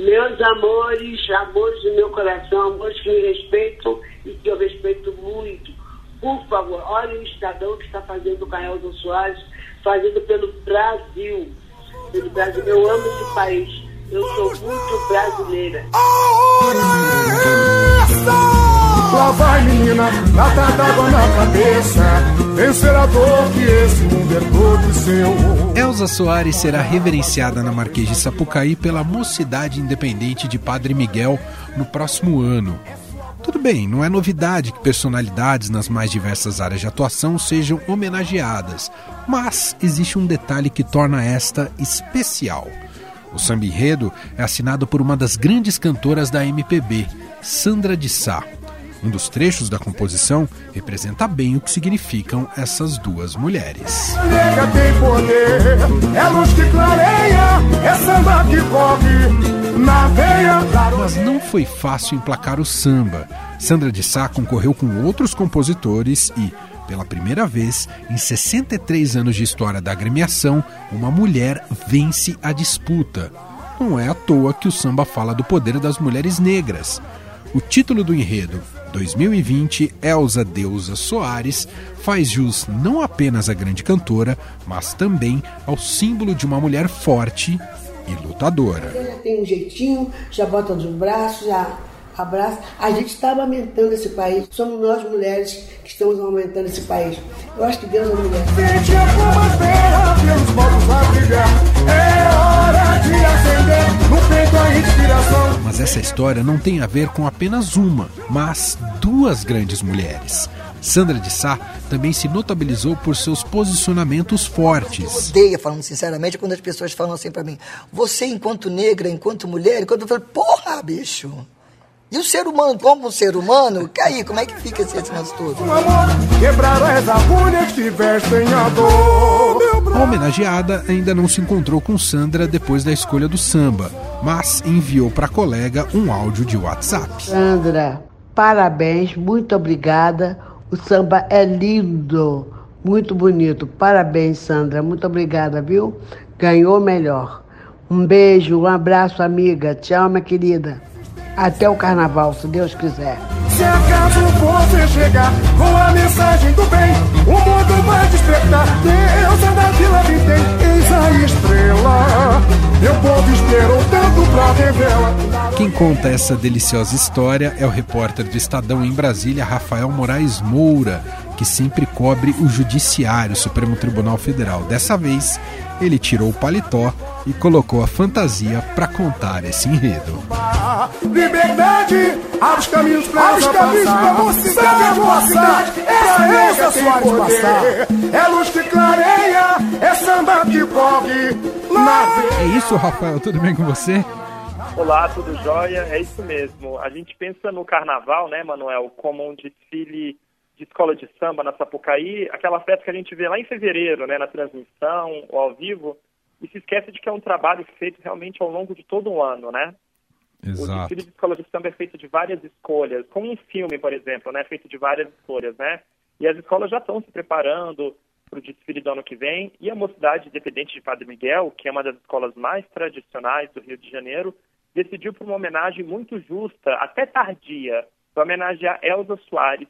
Meus amores, amores do meu coração, amores que me respeitam e que eu respeito muito. Por favor, olha o Estadão que está fazendo a Elza Soares, fazendo pelo Brasil. Pelo Brasil. Eu amo esse país. Eu sou muito brasileira. Lá vai menina, lata d'água na cabeça Vencer a dor que esse mundo é todo seu Elza Soares será reverenciada na Marquês de Sapucaí pela Mocidade Independente de Padre Miguel no próximo ano. Tudo bem, não é novidade que personalidades nas mais diversas áreas de atuação sejam homenageadas, mas existe um detalhe que torna esta especial. O samba enredo é assinado por uma das grandes cantoras da MPB, Sandra de Sá. Um dos trechos da composição representa bem o que significam essas duas mulheres. Nega tem poder, é luz que clareia, é samba que corre na veia. Mas não foi fácil emplacar o samba. Sandra de Sá concorreu com outros compositores e, pela primeira vez em 63 anos de história da agremiação, uma mulher vence a disputa. Não é à toa que o samba fala do poder das mulheres negras. O título do enredo, 2020, Elza Deusa Soares, faz jus não apenas à grande cantora, mas também ao símbolo de uma mulher forte e lutadora. Já tem um jeitinho, já bota nos braços, já abraça. A gente está amamentando esse país. Somos nós mulheres que estamos amamentando esse país. Eu acho que Deus é mulher. Sente a fama terra, pelos povos a brilhar. É hora de acender no peito a inspiração. Mas essa história não tem a ver com apenas uma, mas duas grandes mulheres. Sandra de Sá também se notabilizou por seus posicionamentos fortes. Odeia, falando sinceramente, quando as pessoas falam assim pra mim: você, enquanto negra, enquanto mulher, enquanto eu falo, porra, bicho. E o ser humano, como ser humano, aí, como é que fica esse negócio todo? Um amor, quebrar as agulhas que vestem a dor. A homenageada ainda não se encontrou com Sandra depois da escolha do samba, mas enviou para a colega um áudio de WhatsApp. Sandra, parabéns, muito obrigada. O samba é lindo, muito bonito. Parabéns, Sandra, muito obrigada, viu? Ganhou melhor. Um beijo, um abraço, amiga. Tchau, minha querida. Até o carnaval, se Deus quiser. Se acaso você chegar com a mensagem do bem, o mundo vai despertar. Deus é da Vila Vintém, eis a estrela. Meu povo esperou tanto pra revela. Quem conta essa deliciosa história é o repórter do Estadão em Brasília, Rafael Moraes Moura, que sempre cobre o Judiciário, Supremo Tribunal Federal. Dessa vez, ele tirou o paletó e colocou a fantasia para contar esse enredo. Liberdade, abre os caminhos pra Abre os caminhos pra mocidade, mocidade, essa Elza Soares passar. É luz que clareia, é samba que corre. É isso, Rafael? Tudo bem com você? Olá, tudo jóia? É isso mesmo. A gente pensa no carnaval, né, Manuel, como um desfile de escola de samba na Sapucaí, aquela festa que a gente vê lá em fevereiro, né, na transmissão ou ao vivo, e se esquece de que é um trabalho feito realmente ao longo de todo um ano, né? O Exato. desfile de escola de samba é feito de várias escolhas, como um filme, por exemplo, né, feito de várias escolhas, né? E as escolas já estão se preparando para o desfile do ano que vem, e a Mocidade Independente de Padre Miguel, que é uma das escolas mais tradicionais do Rio de Janeiro, decidiu por uma homenagem muito justa, até tardia, para homenagear Elza Soares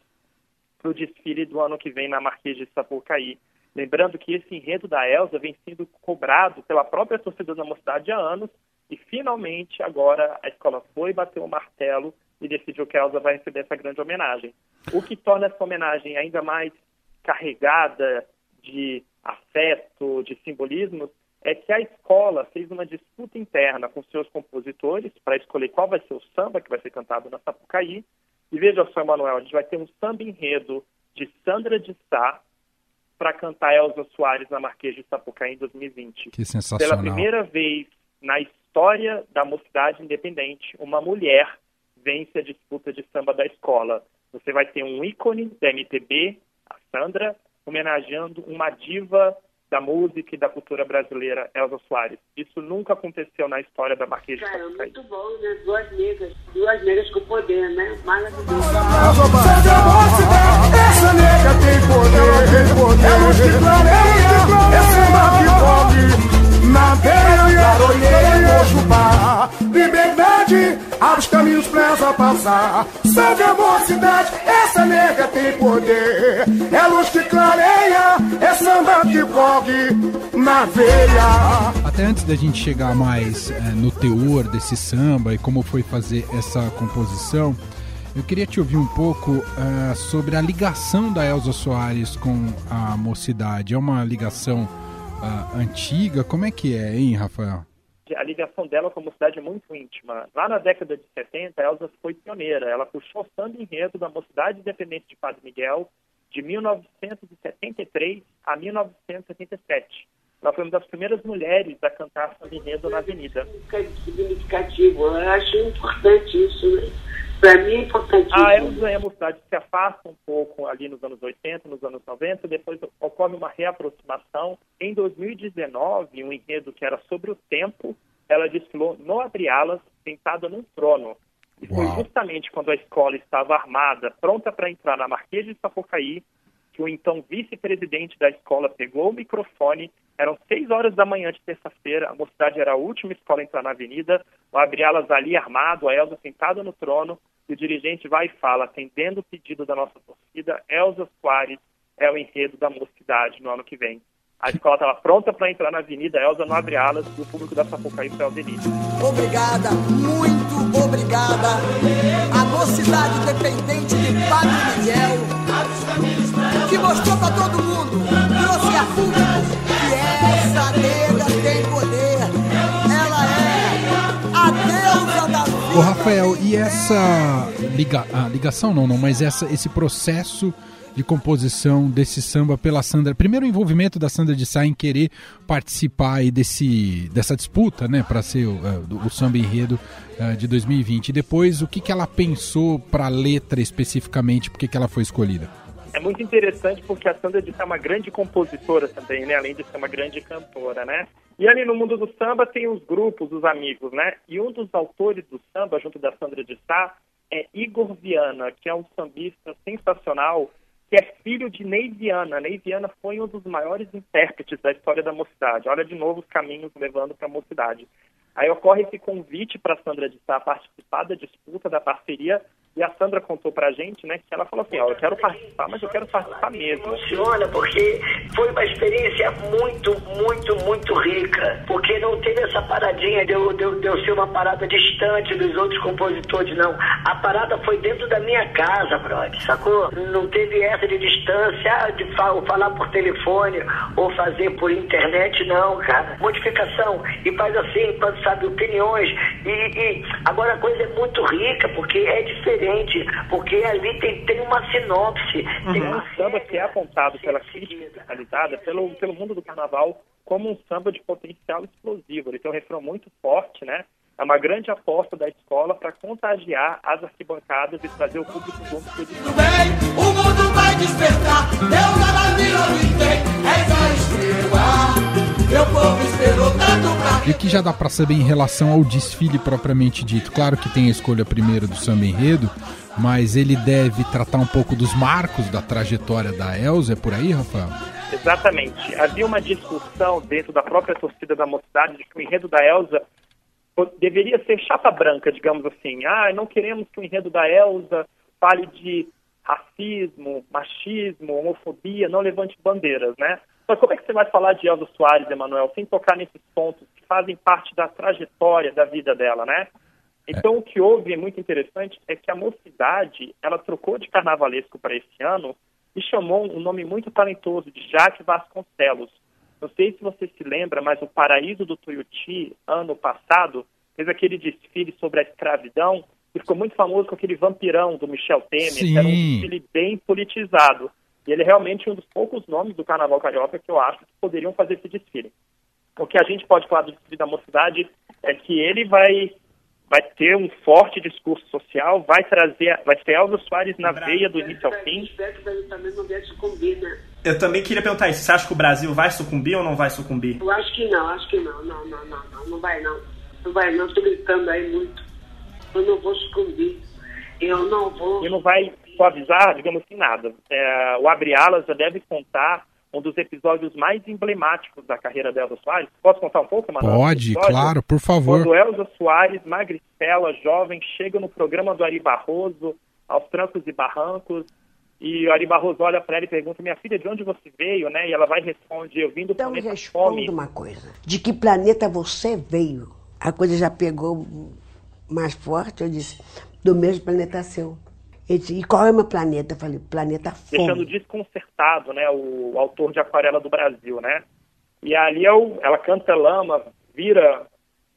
para o desfile do ano que vem na Marquês de Sapucaí. Lembrando que esse enredo da Elza vem sendo cobrado pela própria torcida da Mocidade há anos, e finalmente agora a escola foi bater o martelo e decidiu que a Elza vai receber essa grande homenagem. O que torna essa homenagem ainda mais carregada de afeto, de simbolismo, é que a escola fez uma disputa interna com seus compositores para escolher qual vai ser o samba que vai ser cantado na Sapucaí. E veja só, Emanuel, a gente vai ter um samba enredo de Sandra de Sá para cantar Elza Soares na Marquês de Sapucaí em 2020. Que sensacional. Pela primeira vez na história da mocidade independente, uma mulher vence a disputa de samba da escola. Você vai ter um ícone da MPB, a Sandra, homenageando uma diva da música e da cultura brasileira, Elza Soares. Isso nunca aconteceu na história da Marquês de Cara, Sapucaí. muito bom, né? Duas negras. Duas negras com poder, né? Maravilhoso. Essa nega tem poder. É luz que clareia, é samba que corre na veia. Garoteia, Liberdade. abre os caminhos preza passar. Salve a mocidade, essa nega tem poder. É luz que clareia, é samba que corre na veia. Até antes da gente chegar mais é, no teor desse samba e como foi fazer essa composição, eu queria te ouvir um pouco uh, sobre a ligação da Elza Soares com a mocidade. É uma ligação uh, antiga? Como é que é, hein, Rafael? A ligação dela com a mocidade é muito íntima. Lá na década de 70, a Elza foi pioneira. Ela puxou o samba enredo da Mocidade Independente de Padre Miguel de 1973 a 1977. Ela foi uma das primeiras mulheres a cantar samba enredo na Avenida. Significativo. Eu acho importante isso, né? Para mim é importantíssimo. A Elza e a mocidade se afastam um pouco ali nos anos 80, nos anos 90, depois ocorre uma reaproximação. Em 2019, um enredo que era sobre o tempo, ela desfilou no Abre-Alas, sentada num trono. E foi Uau. justamente quando a escola estava armada, pronta para entrar na Marquês de Sapucaí, que o então vice-presidente da escola pegou o microfone. Eram seis horas da manhã de terça-feira, a mocidade era a última escola a entrar na avenida, o Abre-Alas ali armado, a Elza sentada no trono, e o dirigente vai e fala, atendendo o pedido da nossa torcida, Elza Soares é o enredo da mocidade no ano que vem. A escola estava pronta para entrar na avenida, Elza não abre alas e o público da Sapucaí foi ao avenida. Obrigada, muito obrigada. A mostrou para todo mundo, trouxe a público, que essa nega tem poder. Ela é a deusa da vida. Ô Rafael, e essa liga... ah, ligação não, não, mas essa, esse processo de composição desse samba pela Sandra. Primeiro o envolvimento da Sandra de Sá em querer participar aí desse, dessa disputa, né, para ser o, eh, o samba enredo eh, de 2020. E depois o que, que ela pensou para a letra especificamente, por que, que ela foi escolhida? É muito interessante porque a Sandra de é uma grande compositora também, né? Além de ser uma grande cantora, né? E ali no mundo do samba tem os grupos, os amigos, né? E um dos autores do samba, junto da Sandra de Sá, é Igor Viana, que é um sambista sensacional, que é filho de Ney Viana. Ney Viana foi um dos maiores intérpretes da história da mocidade. Olha de novo os caminhos levando para a mocidade. Aí ocorre esse convite para Sandra de Sá participar da disputa, da parceria, e a Sandra contou pra gente, né, que ela falou assim, ó, eu quero participar, mas eu quero participar mesmo. Funciona porque foi uma experiência muito, muito, muito rica. Porque não teve essa paradinha de eu, de, eu, de eu ser uma parada distante dos outros compositores, não. A parada foi dentro da minha casa, brother, sacou? Não teve essa de distância, de fa falar por telefone ou fazer por internet, não, cara. Modificação. E faz assim, quando sabe, opiniões. E, e agora a coisa é muito rica, porque é diferente porque ali tem, tem uma sinopse. Tem É uma um samba que é apontado pela crítica especializada, pelo, pelo mundo do carnaval, como um samba de potencial explosivo. Ele tem um refrão muito forte, né? É uma grande aposta da escola para contagiar as arquibancadas e trazer o público junto com Tudo bem, o mundo vai despertar. Deus da me tem, és a estrela. Meu povo E o que já dá para saber em relação ao desfile propriamente dito? Claro que tem a escolha primeiro do samba enredo, mas ele deve tratar um pouco dos marcos da trajetória da Elza, é por aí, Rafael? Exatamente. Havia uma discussão dentro da própria torcida da mocidade de que o enredo da Elza deveria ser chapa branca, digamos assim. Ah, não queremos que o enredo da Elza fale de racismo, machismo, homofobia, não levante bandeiras, né? Mas como é que você vai falar de Elza Soares, Emanuel, sem tocar nesses pontos que fazem parte da trajetória da vida dela, né? Então, o que houve é muito interessante é que a mocidade, ela trocou de carnavalesco para esse ano e chamou um nome muito talentoso de Jaque Vasconcelos. Não sei se você se lembra, mas o Paraíso do Tuiuti, ano passado, fez aquele desfile sobre a escravidão e ficou muito famoso com aquele vampirão do Michel Temer, Sim. era um desfile bem politizado. E ele é realmente um dos poucos nomes do Carnaval Carioca que eu acho que poderiam fazer esse desfile. O que a gente pode falar do desfile da mocidade é que ele vai vai ter um forte discurso social, vai trazer, vai ser Elza Soares na veia do início ao fim. Espero que o Brasil também não viesse sucumbir, né? Eu também queria perguntar isso. Você acha que o Brasil vai sucumbir ou não vai sucumbir? Eu acho que não, acho que não, não, não, não, não, não vai não. Não vai não, tô gritando aí muito. Eu não vou sucumbir. Eu não vou. E não vai suavizar, digamos assim, nada. É, o Abre Alas já deve contar um dos episódios mais emblemáticos da carreira da Elza Soares. Posso contar um pouco, Manuel? Pode, claro, por favor. Quando Elza Soares, magricela, jovem, chega no programa do Ari Barroso, aos trancos e barrancos, e o Ari Barroso olha para ela e pergunta, minha filha, de onde você veio, né? E ela vai e responde, eu vim do então, planeta responda Fome. uma coisa. De que planeta você veio? A coisa já pegou mais forte, eu disse, do mesmo planeta seu. Ele disse, e qual é o meu planeta? Eu falei, planeta Fome. Deixando desconcertado, né, o, autor de Aquarela do Brasil, né? E ali é o, ela canta lama, vira,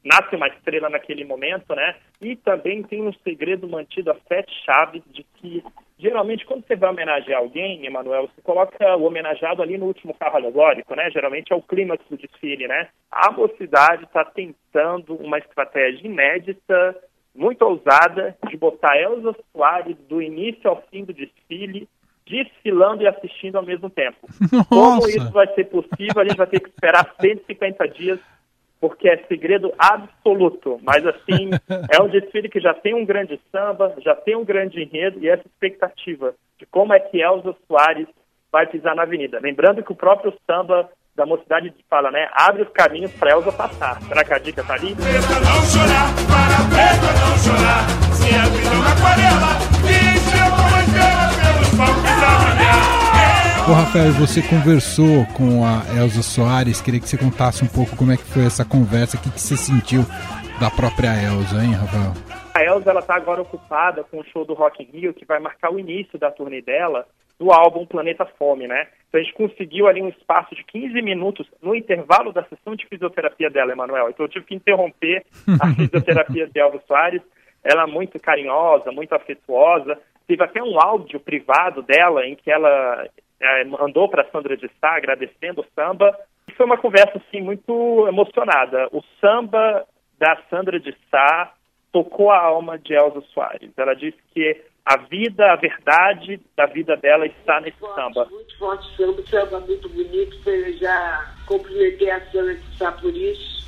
nasce uma estrela naquele momento, né? E também tem um segredo mantido a sete chaves de que geralmente quando você vai homenagear alguém, Emanuel, você coloca o homenageado ali no último carro alegórico, né? Geralmente é o clímax do desfile, né? A mocidade está tentando uma estratégia inédita muito ousada de botar Elza Soares do início ao fim do desfile desfilando e assistindo ao mesmo tempo. Nossa. Como isso vai ser possível, a gente vai ter que esperar 150 dias, porque é segredo absoluto. Mas, assim, é um desfile que já tem um grande samba, já tem um grande enredo e essa expectativa de como é que Elza Soares vai pisar na avenida. Lembrando que o próprio samba da mocidade fala, né? Abre os caminhos para Elza passar. Será que a dica tá ali? Preta não chorar, para preta não chorar. Se a vida é uma aquarela, encheu como estrela pelos palcos da manhã. Ô Rafael, você conversou com a Elza Soares, queria que você contasse um pouco como é que foi essa conversa, o que, que você sentiu da própria Elza, hein, Rafael? A Elza ela está agora ocupada com o show do Rock in Rio, que vai marcar o início da turnê dela, do álbum Planeta Fome, né? Então a gente conseguiu ali um espaço de 15 minutos no intervalo da sessão de fisioterapia dela, Emanuel. Então eu tive que interromper a fisioterapia de Elza Soares. Ela é muito carinhosa, muito afetuosa. Teve até um áudio privado dela em que ela é, mandou para Sandra de Sá agradecendo o samba. E foi uma conversa assim muito emocionada. O samba da Sandra de Sá tocou a alma de Elza Soares. Ela disse que a vida, a verdade da vida dela está nesse samba. Muito forte samba, samba muito bonito. Eu já cumprimentei a Sandra de Sá por isso.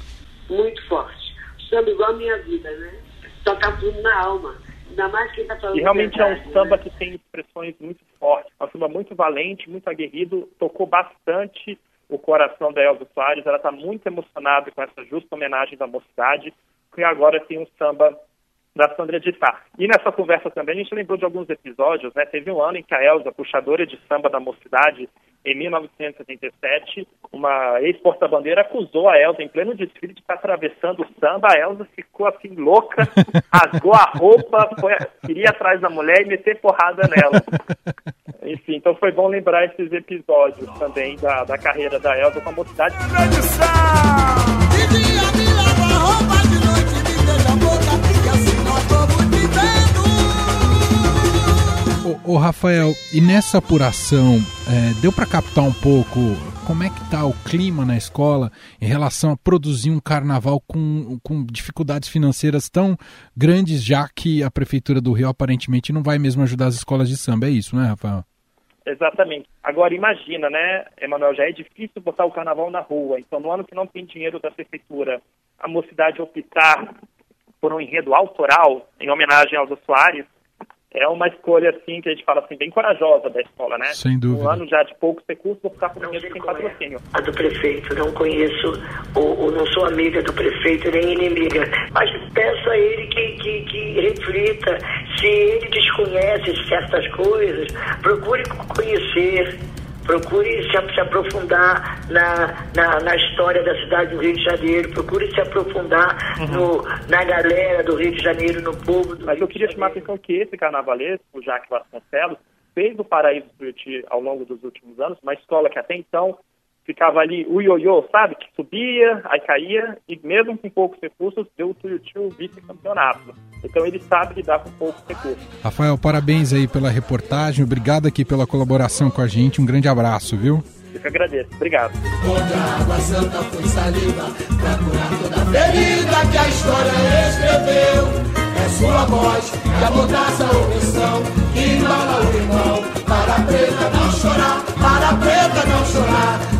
Muito forte. Samba igual a minha vida, né? Toca tudo na alma. Ainda mais quem está falando E realmente verdade, é um samba né? que tem expressões muito fortes. É um samba muito valente, muito aguerrido, tocou bastante o coração da Elza Soares. Ela está muito emocionada com essa justa homenagem da mocidade, que agora tem um samba da Sandra de Sá. E nessa conversa também a gente lembrou de alguns episódios, né? Teve um ano em que a Elza, puxadora de samba da mocidade, em 1977, uma ex-porta-bandeira acusou a Elza em pleno desfile de estar atravessando o samba. A Elza ficou assim louca, rasgou a roupa, foi, queria atrás da mulher e meter porrada nela. Enfim, então foi bom lembrar esses episódios também da, da carreira da Elza com a mocidade. Ô, ô, Rafael, e nessa apuração, é, deu para captar um pouco como é que tá o clima na escola em relação a produzir um carnaval com, com dificuldades financeiras tão grandes, já que a Prefeitura do Rio aparentemente não vai mesmo ajudar as escolas de samba, é isso, né, Rafael? Exatamente. Agora imagina, né, Emanuel, já é difícil botar o carnaval na rua. Então, no ano que não tem dinheiro da prefeitura, a mocidade optar por um enredo autoral em homenagem aos Soares é uma escolha assim que a gente fala assim bem corajosa da escola, né? Sem dúvida. Um ano já de poucos recursos, vou ficar com um enredo sem patrocínio. A do prefeito, não conheço, ou, ou não sou amiga do prefeito, nem inimiga. Mas peço a ele que, que, que reflita. Se ele desconhece certas coisas, procure conhecer, procure se, se aprofundar na, na, na história da cidade do Rio de Janeiro, procure se aprofundar no, na galera do Rio de Janeiro, no povo do Mas Rio eu queria chamar a atenção que esse carnavalesco, o Jaque Vasconcelos, fez o Paraíso Tuiuti ao longo dos últimos anos, uma escola que até então ficava ali o ioiô, sabe? Que subia, aí caía, e mesmo com poucos recursos, deu o Tuiuti o vice-campeonato. Então ele sabe lidar com poucos recursos. Rafael, parabéns aí pela reportagem, obrigado aqui pela colaboração com a gente, um grande abraço, viu? Eu que agradeço. Obrigado. Água santa foi saliva pra curar toda a ferida que a história escreveu. É sua voz que a omissão, que embala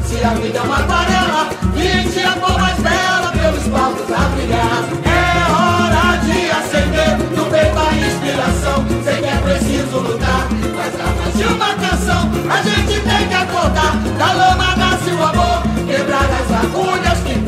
Se a vida é uma aquarela, vinte é a cor mais bela pelos palcos a brilhar. É hora de acender no peito a inspiração. Sei que é preciso lutar, mas através de uma canção a gente tem que acordar da lama nasce o amor, quebrar as agulhas que